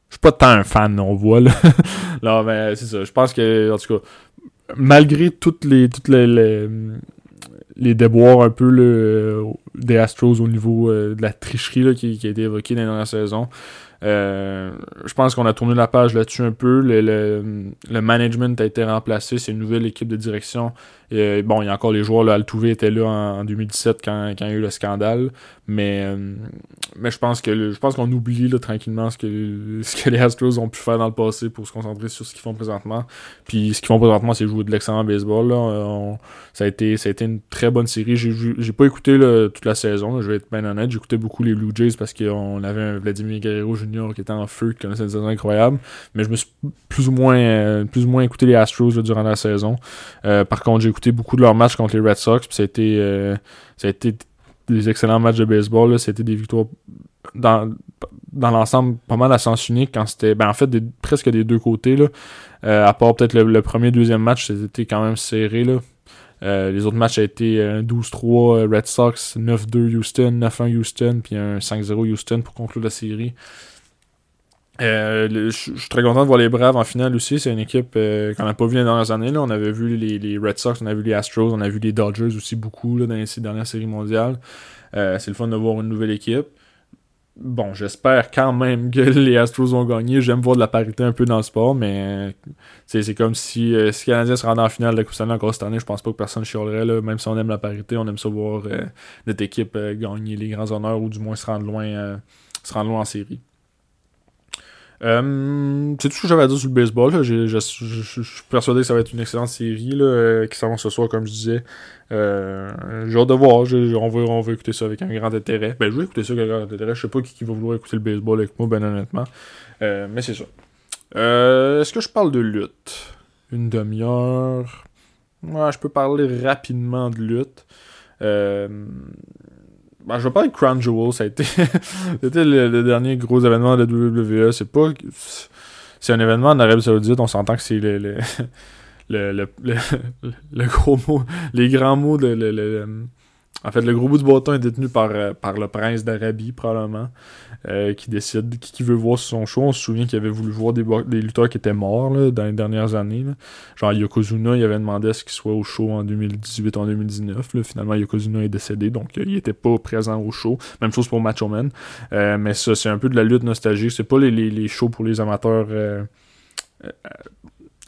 Je suis pas tant un fan, on voit, là. non, mais c'est ça. Je pense que, en tout cas, malgré toutes les, toutes les, déboires un peu le, des Astros au niveau euh, de la tricherie qui, qui, a été évoquée dans la dernière saison, euh, je pense qu'on a tourné la page là-dessus un peu. Le, le, management a été remplacé. C'est une nouvelle équipe de direction. Et, bon, il y a encore les joueurs. Là, Altuve était là en, 2017 quand, quand, il y a eu le scandale. Mais, euh, mais je pense que je pense qu'on oublie tranquillement ce que, ce que les Astros ont pu faire dans le passé pour se concentrer sur ce qu'ils font présentement. Puis ce qu'ils font présentement, c'est jouer de l'excellent baseball. Là. ça, a été, ça a été une très bonne série. J'ai pas écouté toute la saison. je vais être bien honnête. J'écoutais beaucoup les Blue Jays parce qu'on avait un Vladimir Guerrero qui était en feu, qui connaissait une saison incroyable. Mais je me suis plus ou moins, euh, plus ou moins écouté les Astros durant la saison. Euh, par contre, j'ai beaucoup de leurs matchs contre les Red Sox. Puis ça a été, euh, ça a été des excellents matchs de baseball. C'était des victoires dans, dans l'ensemble pas mal à sens unique quand c'était ben en fait presque des deux côtés là à part peut-être le, premier deuxième match c'était quand même serré là les autres matchs a été 12-3 Red Sox 9-2 Houston 9-1 Houston puis un 5-0 Houston pour conclure la série euh, je suis très content de voir les Braves en finale aussi. C'est une équipe euh, qu'on n'a pas vu les dernières années. On avait vu les, Red Sox, on a vu les Astros, on a vu les Dodgers aussi beaucoup dans les dernières séries mondiales. Euh, c'est le fun de voir une nouvelle équipe. Bon, j'espère quand même que les Astros vont gagner. J'aime voir de la parité un peu dans le sport, mais c'est comme si, si Canadiens se rendaient en finale de la Coupe encore cette année, je pense pas que personne chialerait. Là. Même si on aime la parité, on aime ça voir notre équipe gagner les grands honneurs ou du moins se rendre loin, se rendre loin en série. Euh, c'est tout ce que j'avais à dire sur le baseball? Je suis persuadé que ça va être une excellente série là, euh, qui s'avance ce soir, comme je disais. Euh, j'ai hâte de voir. on, va, on va écouter ça avec un grand intérêt. Ben, je vais écouter ça avec un grand intérêt. Je sais pas qui, va vouloir écouter le baseball avec moi, ben honnêtement. mais c'est ça. Est-ce que je parle de lutte? Une demi-heure. Ouais, je peux parler rapidement de lutte. Ben, je vais parler de Crown Jewel, ça a été, c'était le, dernier gros événement de WWE. C'est pas. C'est un événement en Arabie Saoudite, on s'entend que c'est le, le, le, le, gros mot, les grands mots de. En fait, le gros bout du bâton est détenu par, euh, par le prince d'Arabie, probablement. Euh, qui décide qui, veut voir son show. On se souvient qu'il avait voulu voir des, lutteurs qui étaient morts dans les dernières années. Genre Yokozuna, il avait demandé à ce qu'il soit au show en 2018, en 2019. Là. Finalement, Yokozuna est décédé, donc euh, il était pas présent au show. Même chose pour Macho Man. Mais ça, c'est un peu de la lutte nostalgique. C'est pas les, les, shows pour les amateurs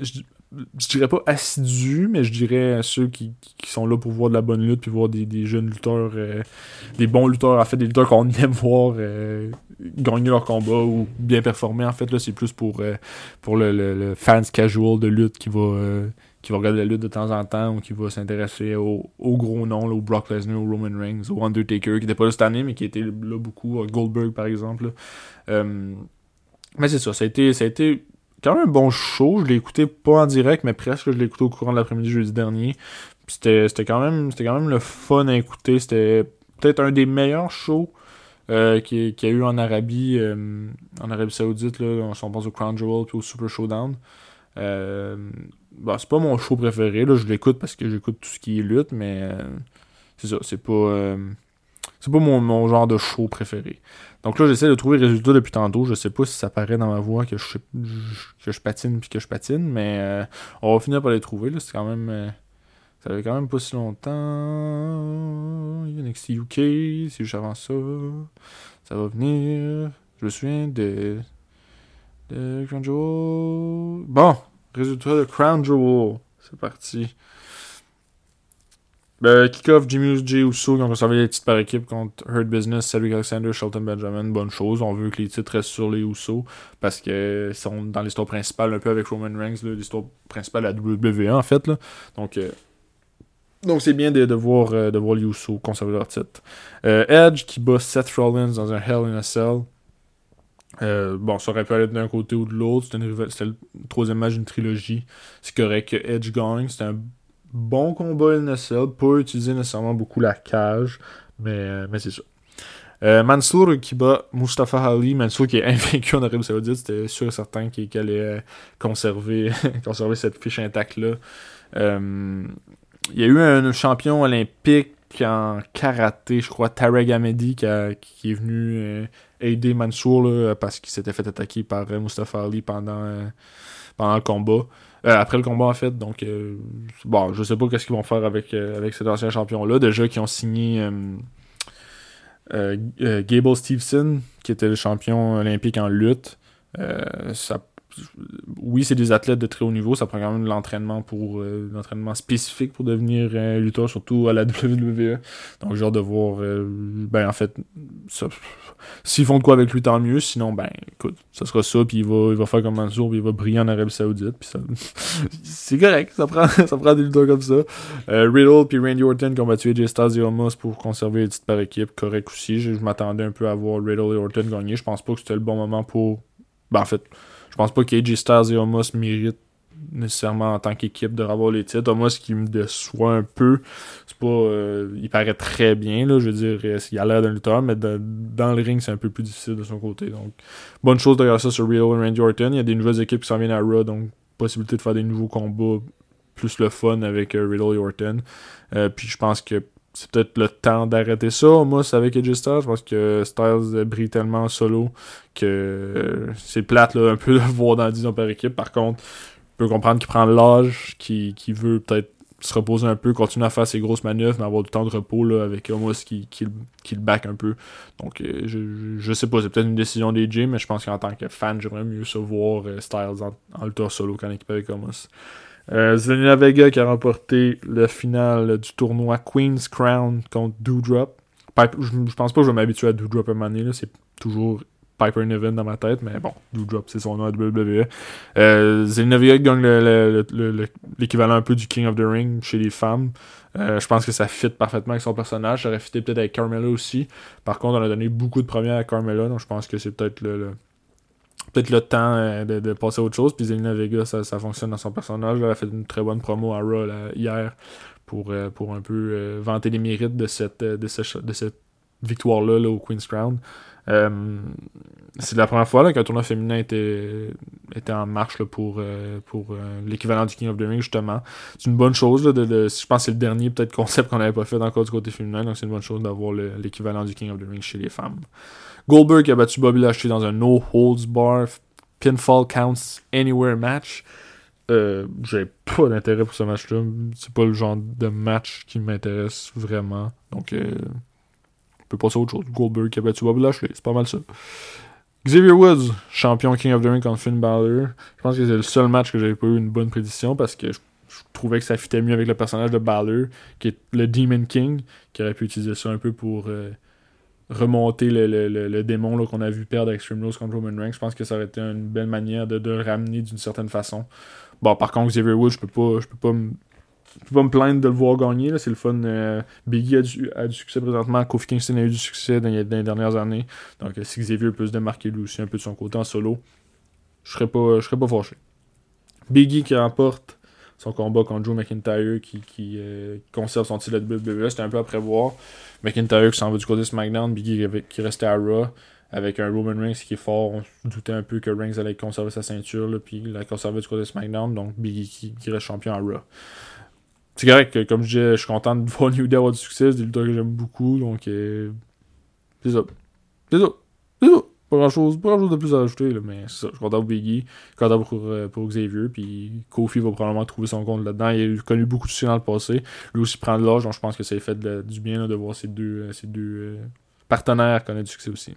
je dirais pas assidus, mais je dirais ceux qui, qui, sont là pour voir de la bonne lutte, puis voir des, des jeunes lutteurs, euh, des bons lutteurs, en fait, des lutteurs qu'on aime voir euh, gagner leur combat ou bien performer. En fait, là, c'est plus pour, euh, pour le, le, fans casual de lutte qui va, qui va regarder la lutte de temps en temps ou qui va s'intéresser au, au, gros nom, au Brock Lesnar, au Roman Reigns, au Undertaker, qui n'était pas là cette année, mais qui était là beaucoup, Goldberg par exemple. mais c'est ça, ça a été, ça a été quand même un bon show. Je l'ai écouté pas en direct, mais presque. Je l'ai écouté au courant de l'après-midi jeudi dernier. C'était quand même quand même le fun à écouter. C'était peut-être un des meilleurs shows euh, qu'il y a eu en Arabie euh, en Arabie Saoudite. Là, on pense au Crown Jewel puis au Super Showdown. Euh, bah, c'est pas mon show préféré. Là, je l'écoute parce que j'écoute tout ce qui est lutte, mais euh, c'est ça, c'est pas. c'est pas mon, genre de show préféré. Donc là, j'essaie de trouver le résultat depuis tantôt. Je sais pas si ça paraît dans ma voix que je, que je patine puis que je patine, mais euh, on va finir par les trouver. C'est quand même. Euh, ça fait quand même pas si longtemps. NXT UK, si j'avance ça, ça va venir. Je me souviens de. de Crown Jewel. Bon, résultat de Crown Jewel. C'est parti. Ben, Kickoff, Jimmy J. Uso qui ont conservé les titres par équipe contre Hurt Business, Cedric Alexander, Shelton Benjamin. Bonne chose. On veut que les titres restent sur les Uso parce qu'ils sont dans l'histoire principale, un peu avec Roman Reigns, l'histoire principale à WWE en fait. Là. Donc, euh, donc c'est bien de, de, voir, euh, de voir les Uso conserver leur titre. Euh, Edge qui bat Seth Rollins dans un Hell in a Cell. bon, ça aurait pu aller d'un côté ou de l'autre. C'était le troisième match d'une trilogie. C'est correct que Edge gagne. C'était un bon combat NSL, pas utiliser nécessairement beaucoup la cage, mais, euh, mais c'est ça. Euh, Mansour qui bat Mustafa Ali, Mansour qui est invaincu en Arabie Saoudite, c'était sûr et certain qu'il allait euh, conserver, conserver cette fiche intacte-là. il y a eu un champion olympique en karaté, je crois, Tarek Ahmedi, qui, est venu aider Mansour parce qu'il s'était fait attaquer par Mustafa Ali pendant, pendant le combat. Euh, après le combat, en fait. Donc, euh, bon, je sais pas qu'est-ce qu'ils vont faire avec, euh, avec cet ancien champion-là. Déjà, qui ont signé Gable Stevenson, qui était le champion olympique en lutte. ça oui, c'est des athlètes de très haut niveau, ça prend quand même de l'entraînement pour euh, l'entraînement spécifique pour devenir un lutteur, surtout à la WWE. Donc j'ai hâte de voir euh, ben en fait s'ils font de quoi avec lui tant mieux, sinon ben écoute, ça sera ça, puis il va, il va faire comme Mansour, puis il va briller en Arabie Saoudite, puis ça c'est correct, ça prend, ça prend des lutteurs comme ça. Euh, Riddle puis Randy Orton qui ont battu AJ Styles et Omos pour conserver les titres par équipe, correct aussi. Je, m'attendais un peu à voir Riddle et Orton gagner, je pense pas que c'était le bon moment pour ben en fait pense pas qu'AJ Styles et Omos méritent nécessairement en tant qu'équipe de avoir les titres. Omos qui me déçoit un peu. C'est pas. Euh, il paraît très bien, là. Je veux dire, euh, il a l'air d'un lutteur, mais dans le ring, c'est un peu plus difficile de son côté. Donc, bonne chose regarder ça sur Real et Randy Orton. Il y a des nouvelles équipes qui s'en viennent à Raw, donc possibilité de faire des nouveaux combats plus le fun avec euh, Riddle et Orton. puis je pense que c'est peut-être le temps d'arrêter ça. Moi, c'est avec AJ Styles. Je pense que Styles brille tellement en solo que c'est plate là, un peu de voir dans 10 ans par équipe. Par contre, je peux comprendre qu'il prend l'âge, qu'il veut peut-être se reposer un peu, continuer à faire ses grosses manœuvres, mais avoir du temps de repos là, avec Omos qui, qui, qui, le back un peu. Donc, euh, je, je sais pas, c'est peut-être une décision des J, mais je pense qu'en tant que fan, j'aimerais mieux se voir euh, Styles en, en solo qu'en équipe avec Omos. Euh, Zelina Vega qui a remporté le final du tournoi Queen's Crown contre Doudrop. je, pense pas que je vais m'habituer à Doudrop à un moment c'est toujours Piper Niven dans ma tête, mais bon, Doudrop c'est son nom à WWE. Euh, Zelina Vega gagne l'équivalent un peu du King of the Ring chez les femmes. Euh, je pense que ça fit parfaitement avec son personnage. Ça aurait fité peut-être avec Carmella aussi. Par contre, on a donné beaucoup de premières à Carmella, donc je pense que c'est peut-être le peut-être le temps euh, de, passer à autre chose. Puis Zelina Vega, ça, fonctionne dans son personnage. Elle a fait une très bonne promo à Raw hier pour, euh, pour un peu euh, vanter les mérites de cette, de, de cette victoire-là au Queen's Crown. c'est la première fois qu'un tournoi féminin était, était en marche pour, pour l'équivalent du King of the Ring, justement. C'est une bonne chose. de, je pense que c'est le dernier peut-être concept qu'on n'avait pas fait encore du côté féminin, donc c'est une bonne chose d'avoir l'équivalent du King of the Ring chez les femmes. Goldberg a battu Bobby Lashley dans un No Holds Bar Pinfall Counts Anywhere match. Euh, j'ai pas d'intérêt pour ce match-là. C'est pas le genre de match qui m'intéresse vraiment. Donc, euh, on peut passer à autre chose. Goldberg qui a battu Bobby Lashley. C'est pas mal ça. Xavier Woods, champion King of the Ring contre Finn Balor. Je pense que c'est le seul match que j'avais pas eu une bonne prédiction parce que je, trouvais que ça fitait mieux avec le personnage de Balor, qui est le Demon King, qui aurait pu utiliser ça un peu pour euh, remonter le, le, démon qu'on a vu perdre Extreme Rules contre Roman Reigns. Je pense que ça aurait été une belle manière de, de le ramener d'une certaine façon. Bon, par contre, Xavier Woods, je peux pas, je peux pas je peux pas me plaindre de le voir gagner. C'est le fun. Euh, Biggie a du, a du, succès présentement. Kofi Kingston a eu du succès dans, les dernières années. Donc, euh, si Xavier peut se démarquer lui aussi un peu de son côté en solo, je serais pas, je serais pas fâché. Biggie qui remporte son combat contre Joe McIntyre qui, qui euh, conserve son titre de WWE. C'était un peu à prévoir. McIntyre qui s'en va du côté de SmackDown. Biggie qui restait à Raw avec un Roman Reigns qui est fort. On doutait un peu que Reigns allait conserver sa ceinture, là, puis la conserver du côté de SmackDown. Donc Biggie qui, qui reste champion à Raw c'est correct que, comme je disais, je suis content de voir New Day avoir du succès. C'est des lutteurs que j'aime beaucoup. Donc, euh, c'est ça. C'est ça. Pas grand chose, pas grand chose de plus à ajouter, là, mais c'est ça. Je suis content pour Biggie, content pour, euh, pour Xavier, puis Kofi va probablement trouver son compte là-dedans. Il a connu beaucoup de succès dans le passé. Lui aussi prend de l'âge, donc je pense que ça fait du bien de voir ces deux, euh, ces deux partenaires connaître du succès aussi.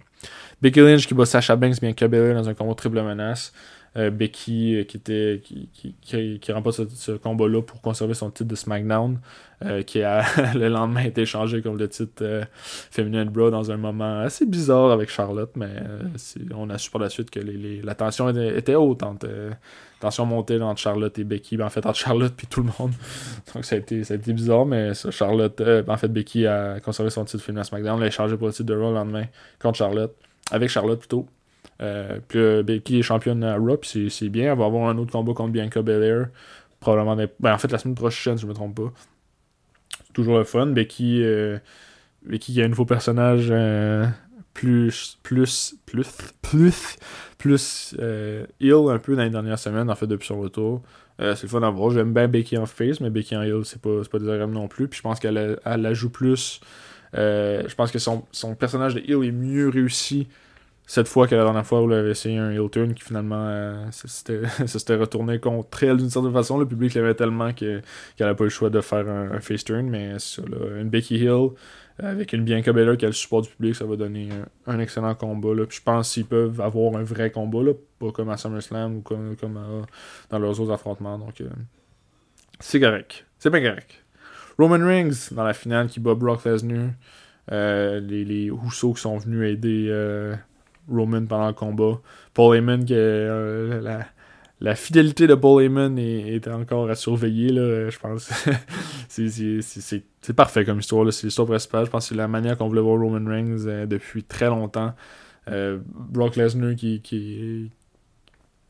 Becky Lynch qui bat Sasha Banks bien Cabella dans un combat triple menace. Euh, Becky euh, qui était qui, qui, qui, remporte ce, combat-là pour conserver son titre de SmackDown, euh, qui a le lendemain été échangé comme le titre féminin de Bro dans un moment assez bizarre avec Charlotte, mais on a su par la suite que les, la tension était, haute entre tension montée entre Charlotte et Becky, ben, en fait entre Charlotte et tout le monde. Donc ça a été, ça a été bizarre, mais ça, Charlotte, ben, en fait Becky a conservé son titre féminin SmackDown, l'a échangé pour le titre de Raw le lendemain contre Charlotte, avec Charlotte plutôt. Euh, puis euh, Becky est championne à Raw, c'est bien. Elle va avoir un autre combat contre Bianca Belair. Probablement. Ben, en fait, la semaine prochaine, si je me trompe pas. C'est toujours le fun. Becky, euh, Becky a un nouveau personnage plus, plus, plus, plus, plus ill un peu dans les dernières semaines, en fait, depuis son retour. c'est le fun à voir. J'aime bien Becky en face, mais Becky en heel, c'est pas, pas désagréable non plus. Puis je pense qu'elle elle la joue plus. je pense que son, son personnage de heel est mieux réussi cette fois que la dernière fois où elle avait essayé un heel turn qui finalement euh, s'était retourné contre elle d'une certaine façon. Le public l'aimait tellement qu'elle n'a pas eu le choix de faire un, face turn. Mais ça, une Becky Hill avec une Bianca Belair qui a le support du public, ça va donner un, excellent combat. Là. je pense qu'ils peuvent avoir un vrai combat, là, pas comme à SummerSlam ou comme, dans leurs autres affrontements. Donc euh, c'est correct. C'est bien correct. Roman Reigns dans la finale qui bat Brock Lesnar. Euh, les, les qui sont venus aider Roman pendant le combat. Paul Heyman, que, euh, la, fidélité de Paul Heyman est, encore à surveiller, là, je pense. c'est parfait comme histoire, c'est l'histoire principale. Je pense que c'est la manière qu'on voulait voir Roman Reigns euh, depuis très longtemps. Euh, Brock Lesnar qui, qui,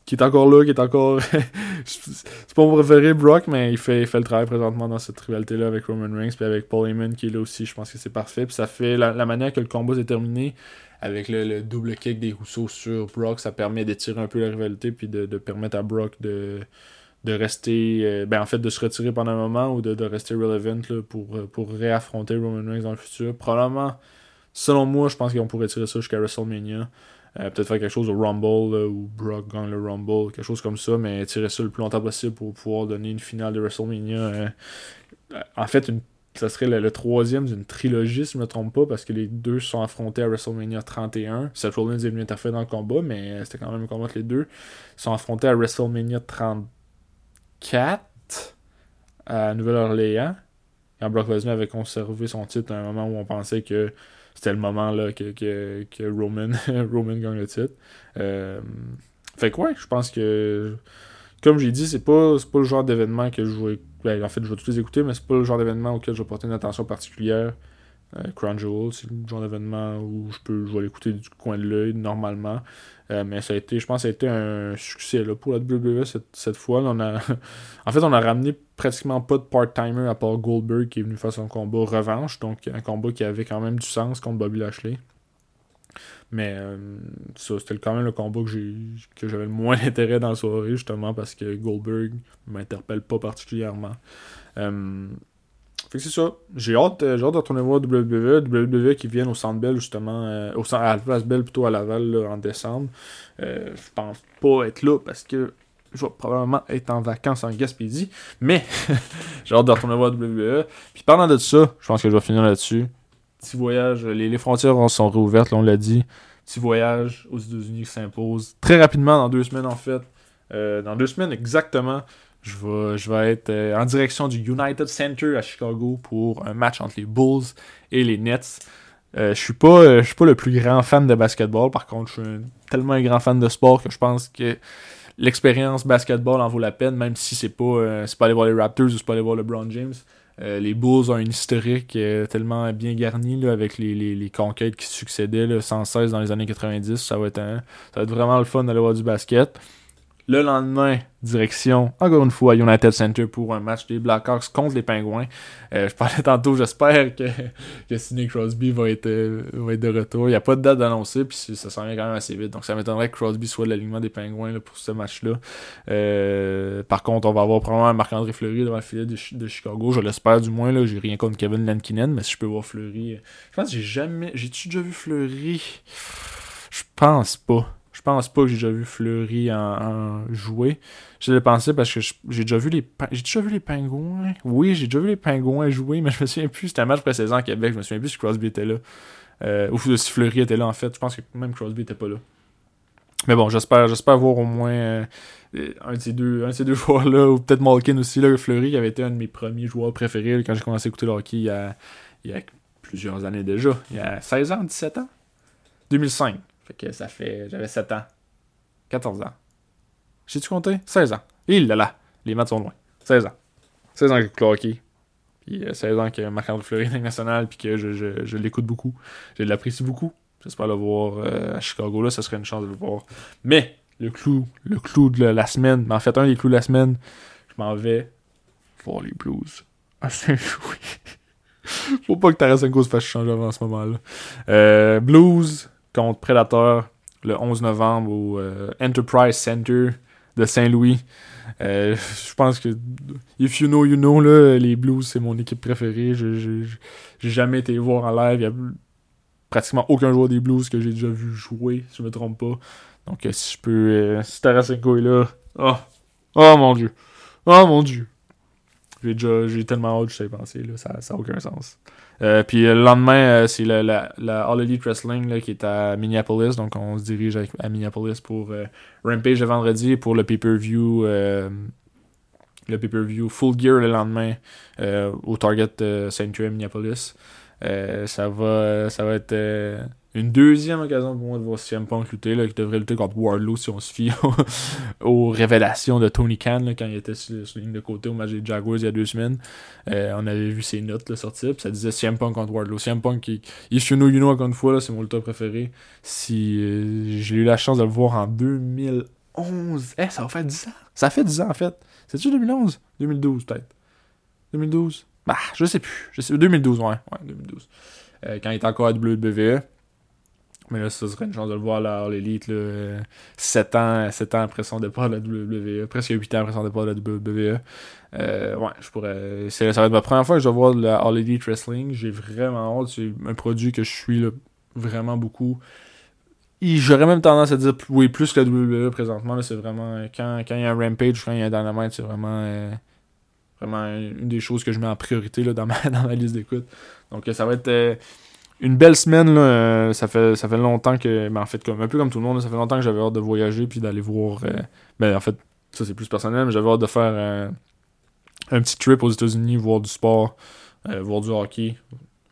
qui est encore là, qui est encore. c'est pas mon préféré, Brock, mais il fait, fait le travail présentement dans cette rivalité-là avec Roman Reigns, puis avec Paul Heyman qui est là aussi. Je pense que c'est parfait. Puis ça fait la, la, manière que le combat s'est terminé avec le, double kick des Rousseau sur Brock, ça permet d'étirer un peu la rivalité, puis de, permettre à Brock de, de rester. Euh, ben en fait, de se retirer pendant un moment ou de, rester relevant pour, pour réaffronter Roman Reigns dans le futur. Probablement, selon moi, je pense qu'on pourrait tirer ça jusqu'à WrestleMania. Euh, peut-être faire quelque chose au Rumble ou Brock gagne le Rumble, quelque chose comme ça, mais tirer ça le plus longtemps possible pour pouvoir donner une finale de WrestleMania. Euh, en fait, une, ça serait le, troisième d'une trilogie, si je ne me trompe pas, parce que les deux sont affrontés à WrestleMania 31. Seth Rollins est venu interférer dans le combat, mais c'était quand même un combat entre les deux. Ils sont affrontés à WrestleMania 34 à Nouvelle-Orléans. Quand Brock Lesnar avait conservé son titre à un moment où on pensait que c'était le moment là, que, que, que Roman, Roman gagne le titre. Euh, fait que ouais, je pense que comme j'ai dit, c'est pas, pas le genre d'événement que je vais. Ben, en fait, je vais tous les écouter, mais c'est pas le genre d'événement auquel je vais porter une attention particulière. Euh, Crown Jewel, c'est le genre d'événement où je peux vais l'écouter du coin de l'œil normalement. Euh, mais ça a été, je pense que ça a été un succès là, pour la WWE cette, fois. on a, en fait, on a ramené pratiquement pas de part-timer à part Goldberg qui est venu faire son combat revanche. Donc un combat qui avait quand même du sens contre Bobby Lashley. Mais euh, ça, c'était quand même le combat que, j'avais le moins d'intérêt dans la soirée, justement, parce que Goldberg m'interpelle pas particulièrement. Euh, fait que c'est ça. J'ai hâte, euh, j'ai hâte de retourner voir WWE. WWE qui viennent au Centre Bell, justement, au, à la place Bell, plutôt à Laval, en décembre. Je pense pas être là parce que je vais probablement être en vacances en Gaspésie. Mais j'ai hâte de retourner voir WWE. Puis parlant de ça, je pense que je vais finir là-dessus. Petit voyage, les, frontières sont réouvertes, là, on l'a dit. petit voyage aux États-Unis qui s'impose très rapidement, dans deux semaines en fait. Euh, dans deux semaines exactement, je vais, être euh, en direction du United Center à Chicago pour un match entre les Bulls et les Nets. Euh, je suis suis pas le plus grand fan de basketball, par contre, je suis tellement un grand fan de sport que je pense que l'expérience basketball en vaut la peine, même si c'est pas, c'est pas aller voir les Raptors ou c'est pas aller voir LeBron James. Les Bulls ont une historique tellement bien garnie là, avec les, les, les, conquêtes qui succédaient là, sans cesse dans les années 90. Ça va être, un, ça va être vraiment le fun d'aller voir du basket. Le lendemain, direction, encore une fois, United Center pour un match des Blackhawks contre les Pingouins. Euh, je parlais tantôt, j'espère que, que Sidney Crosby va être, euh, va être de retour. Il n'y a pas de date d'annoncer, puis ça s'en vient quand même assez vite. Donc ça m'étonnerait que Crosby soit de l'alignement des Pingouins pour ce match-là. Euh, par contre, on va avoir probablement Marc-André Fleury devant le filet de, Chicago. Je l'espère du moins. J'ai rien contre Kevin Lankinen, mais si je peux voir Fleury. Je pense que j'ai jamais. J'ai-tu déjà vu Fleury? Je pense pas. Je pense pas que j'ai déjà vu Fleury en, jouer. J'ai pensé parce que j'ai déjà vu les j'ai déjà vu les pingouins. Oui, j'ai déjà vu les pingouins jouer, mais je me souviens plus. C'était un match précédent à Québec. Je me souviens plus si Crosby était là. Euh, ou si Fleury était là en fait. Je pense que même Crosby était pas là. Mais bon, j'espère, j'espère voir au moins euh, un de ces deux, deux joueurs-là, ou peut-être Malkin aussi, là, Fleury, qui avait été un de mes premiers joueurs préférés quand j'ai commencé à écouter le hockey il y, a, il y a plusieurs années déjà. Il y a 16 ans, 17 ans? 2005. Que ça fait. J'avais 7 ans. 14 ans. J'ai-tu compté? 16 ans. Il là là. Les maths sont loin. 16 ans. 16 ans que Clarky. Puis 16 euh, ans que Marc-André Fleury est national. Puis que je, je, l'écoute beaucoup. Je l'apprécie beaucoup. J'espère le voir euh, à Chicago. Là, ça serait une chance de le voir. Mais le clou, le clou de la semaine, mais en fait, un des clous de la semaine, je m'en vais voir les Blues. Ah, c'est Faut pas que Tarasenko se fasse changer avant ce moment-là. Euh, Blues, contre Predator le 11 novembre au euh, Enterprise Center de Saint-Louis. Euh, je pense que if you know, you know, là, les Blues, c'est mon équipe préférée. J'ai jamais été voir en live. Il y a pratiquement aucun joueur des Blues que j'ai déjà vu jouer, si je me trompe pas. Donc, euh, si je peux. si Tarasenko est là. Oh, oh mon dieu. Oh mon dieu. J'ai déjà j'ai tellement hâte, je sais penser, là, ça n'a aucun sens. Euh, puis le lendemain, euh, c'est la, la, la, All Elite Wrestling qui est à Minneapolis, donc on se dirige à Minneapolis pour euh, Rampage le vendredi pour le pay-per-view le pay-per-view Full Gear le lendemain au Target Sanctuary Minneapolis. ça va ça va être une deuxième occasion pour moi de voir CM Punk lutter, là, qui devrait lutter contre Wardlow si on se fie aux, révélations de Tony Khan là, quand il était sur, sur, ligne de côté au match des Jaguars il y a deux semaines. Euh, on avait vu ses notes là, sortir, puis ça disait CM Punk contre Wardlow. CM Punk, qui, you know, you know encore une fois, c'est mon lutteur préféré. Si euh, j'ai eu la chance de le voir en 2011, eh, ça va faire 10 ans. Ça fait 10 ans en fait. C'est-tu 2011 2012 peut-être 2012 Bah, je sais plus. Je sais, 2012, ouais, ouais 2012. Euh, quand il était encore à WWE. Mais là, ça serait une chance de le voir là, l'élite, 7 ans, 7 ans après son départ de la WWE, presque 8 ans après son départ de la WWE. Euh, ouais, je pourrais. ça va être ma première fois que je vais voir la All Elite Wrestling. J'ai vraiment hâte. C'est un produit que je suis vraiment beaucoup. J'aurais même tendance à dire oui, plus que la WWE présentement. C'est vraiment. Quand, quand il y a un Rampage, quand il y a un Dynamite, c'est vraiment. Euh, vraiment une des choses que je mets en priorité là, dans, ma, dans ma liste d'écoute. Donc ça va être. Euh, une belle semaine, là, euh, ça, fait, ça fait longtemps que. Ben, en fait, comme, un peu comme tout le monde, ça fait longtemps que j'avais hâte de voyager puis d'aller voir. Euh, ben, en fait, ça c'est plus personnel, mais j'avais hâte de faire euh, un petit trip aux États-Unis, voir du sport, voir du hockey,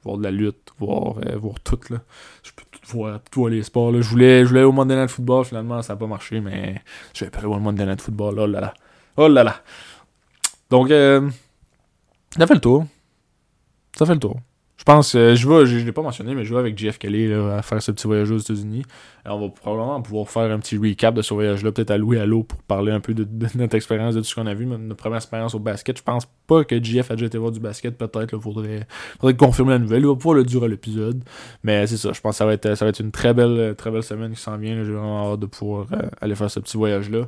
voir de la lutte, voir, voir tout. Là. Je peux tout voir, tous les sports. Là. Je, voulais, je voulais au Monday Night Football, finalement, ça n'a pas marché, mais je vais pas au Monday Night Football. Oh là là. Oh là là. Donc, ça fait le tour. Ça fait le tour. Je pense, euh, je vais, je, l'ai pas mentionné, mais je vais avec Jeff Kelly à faire ce petit voyage aux États-Unis. On va probablement pouvoir faire un petit recap de ce voyage-là, peut-être à Louis à l'eau pour parler un peu de, notre expérience, de tout ce qu'on a vu, notre première expérience au basket. Je pense pas que Jeff a déjà été voir du basket, peut-être, il faudrait, faudrait confirmer la nouvelle. Il va pouvoir le durer l'épisode. Mais c'est ça, je pense que ça va être, ça va être une très belle, très belle semaine qui s'en vient. J'ai vraiment hâte de pouvoir euh, aller faire ce petit voyage-là.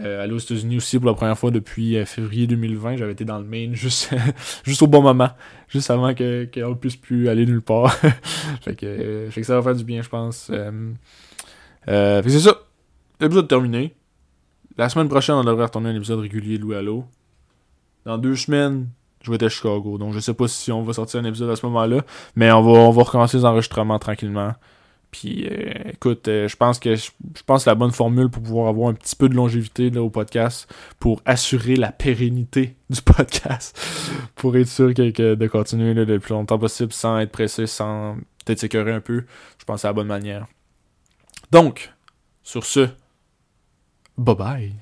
Euh, aller aux États-Unis aussi pour la première fois depuis euh, février 2020. J'avais été dans le Maine juste, juste au bon moment, juste avant que qu'on puisse plus aller nulle part. fait, que, euh, fait que ça va faire du bien, je pense. Euh, fait que c'est ça. L'épisode terminé. La semaine prochaine, on devrait retourner un épisode régulier de Louis Allo. Dans deux semaines, je vais être à Chicago. Donc je sais pas si on va sortir un épisode à ce moment-là. Mais on va, on va recommencer les enregistrements tranquillement. Puis euh, écoute, euh, je pense que je, pense la bonne formule pour pouvoir avoir un petit peu de longévité là, au podcast pour assurer la pérennité du podcast. pour être sûr que, de continuer le plus longtemps possible sans être pressé, sans peut-être s'écœurer un peu. Je pense que c'est la bonne manière. Donc, sur ce, bye bye.